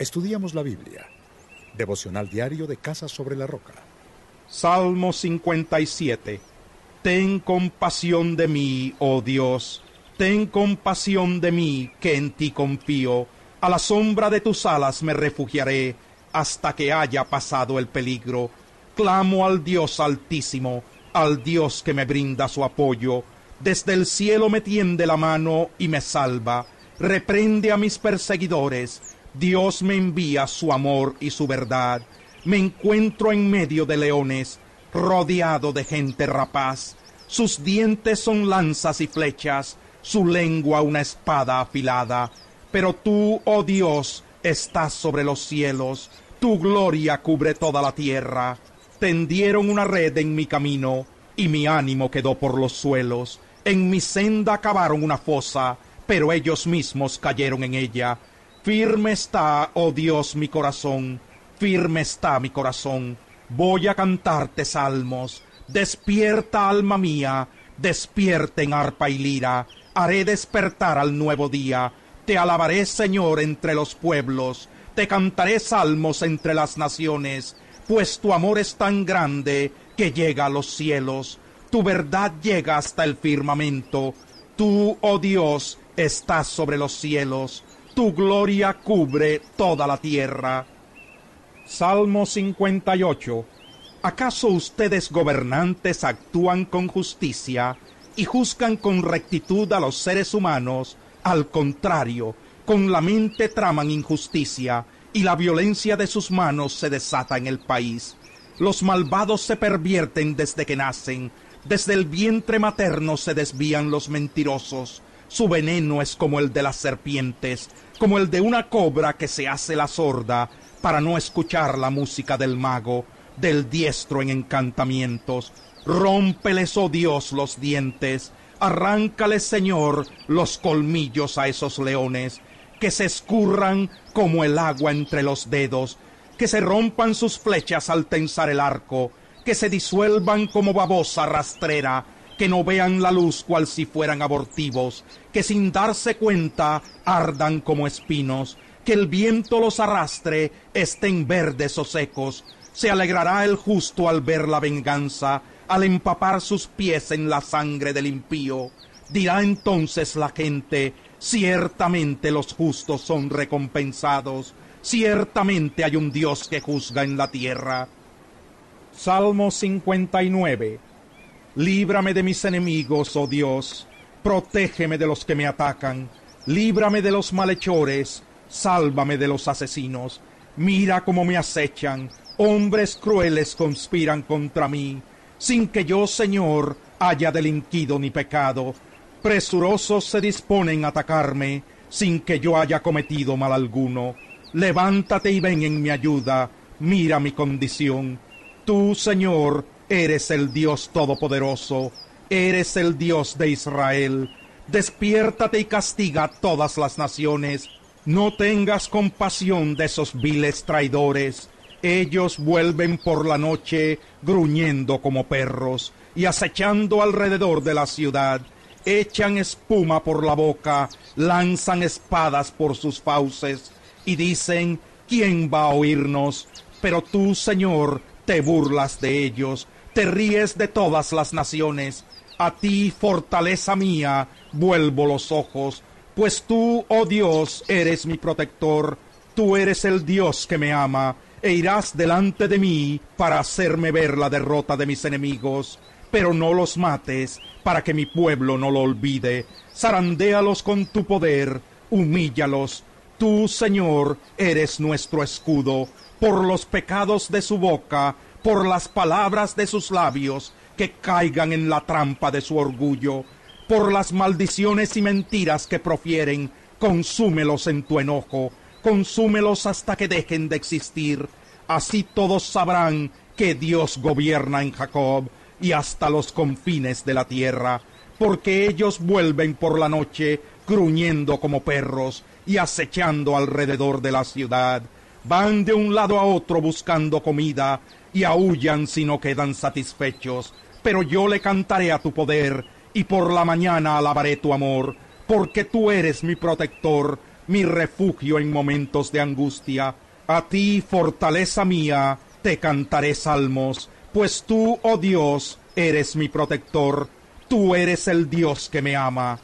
Estudiamos la Biblia. Devocional diario de Casa sobre la Roca. Salmo 57. Ten compasión de mí, oh Dios. Ten compasión de mí, que en ti confío. A la sombra de tus alas me refugiaré hasta que haya pasado el peligro. Clamo al Dios altísimo, al Dios que me brinda su apoyo. Desde el cielo me tiende la mano y me salva. Reprende a mis perseguidores Dios me envía su amor y su verdad. Me encuentro en medio de leones, rodeado de gente rapaz. Sus dientes son lanzas y flechas, su lengua una espada afilada. Pero tú, oh Dios, estás sobre los cielos, tu gloria cubre toda la tierra. Tendieron una red en mi camino, y mi ánimo quedó por los suelos. En mi senda cavaron una fosa, pero ellos mismos cayeron en ella Firme está, oh Dios, mi corazón, firme está mi corazón. Voy a cantarte salmos. Despierta, alma mía, despierta en arpa y lira. Haré despertar al nuevo día. Te alabaré, Señor, entre los pueblos. Te cantaré salmos entre las naciones, pues tu amor es tan grande que llega a los cielos. Tu verdad llega hasta el firmamento. Tú, oh Dios, estás sobre los cielos tu gloria cubre toda la tierra. Salmo 58. ¿Acaso ustedes gobernantes actúan con justicia y juzgan con rectitud a los seres humanos? Al contrario, con la mente traman injusticia y la violencia de sus manos se desata en el país. Los malvados se pervierten desde que nacen, desde el vientre materno se desvían los mentirosos su veneno es como el de las serpientes, como el de una cobra que se hace la sorda para no escuchar la música del mago, del diestro en encantamientos. Rómpeles, oh Dios, los dientes, arráncales, Señor, los colmillos a esos leones, que se escurran como el agua entre los dedos, que se rompan sus flechas al tensar el arco, que se disuelvan como babosa rastrera, que no vean la luz cual si fueran abortivos, que sin darse cuenta ardan como espinos, que el viento los arrastre, estén verdes o secos. Se alegrará el justo al ver la venganza, al empapar sus pies en la sangre del impío. Dirá entonces la gente, ciertamente los justos son recompensados, ciertamente hay un Dios que juzga en la tierra. Salmo 59 Líbrame de mis enemigos, oh Dios, protégeme de los que me atacan, líbrame de los malhechores, sálvame de los asesinos. Mira cómo me acechan, hombres crueles conspiran contra mí, sin que yo, Señor, haya delinquido ni pecado. Presurosos se disponen a atacarme, sin que yo haya cometido mal alguno. Levántate y ven en mi ayuda, mira mi condición. Tú, Señor, Eres el Dios Todopoderoso, eres el Dios de Israel. Despiértate y castiga a todas las naciones. No tengas compasión de esos viles traidores. Ellos vuelven por la noche gruñendo como perros y acechando alrededor de la ciudad. Echan espuma por la boca, lanzan espadas por sus fauces y dicen, ¿quién va a oírnos? Pero tú, Señor, te burlas de ellos te ríes de todas las naciones. A ti, fortaleza mía, vuelvo los ojos, pues tú, oh Dios, eres mi protector, tú eres el Dios que me ama, e irás delante de mí para hacerme ver la derrota de mis enemigos. Pero no los mates, para que mi pueblo no lo olvide. Zarandéalos con tu poder, humíllalos. Tú, Señor, eres nuestro escudo. Por los pecados de su boca por las palabras de sus labios, que caigan en la trampa de su orgullo, por las maldiciones y mentiras que profieren, consúmelos en tu enojo, consúmelos hasta que dejen de existir. Así todos sabrán que Dios gobierna en Jacob y hasta los confines de la tierra, porque ellos vuelven por la noche gruñendo como perros y acechando alrededor de la ciudad. Van de un lado a otro buscando comida y aullan si no quedan satisfechos. Pero yo le cantaré a tu poder, y por la mañana alabaré tu amor, porque tú eres mi protector, mi refugio en momentos de angustia. A ti, fortaleza mía, te cantaré salmos, pues tú, oh Dios, eres mi protector, tú eres el Dios que me ama.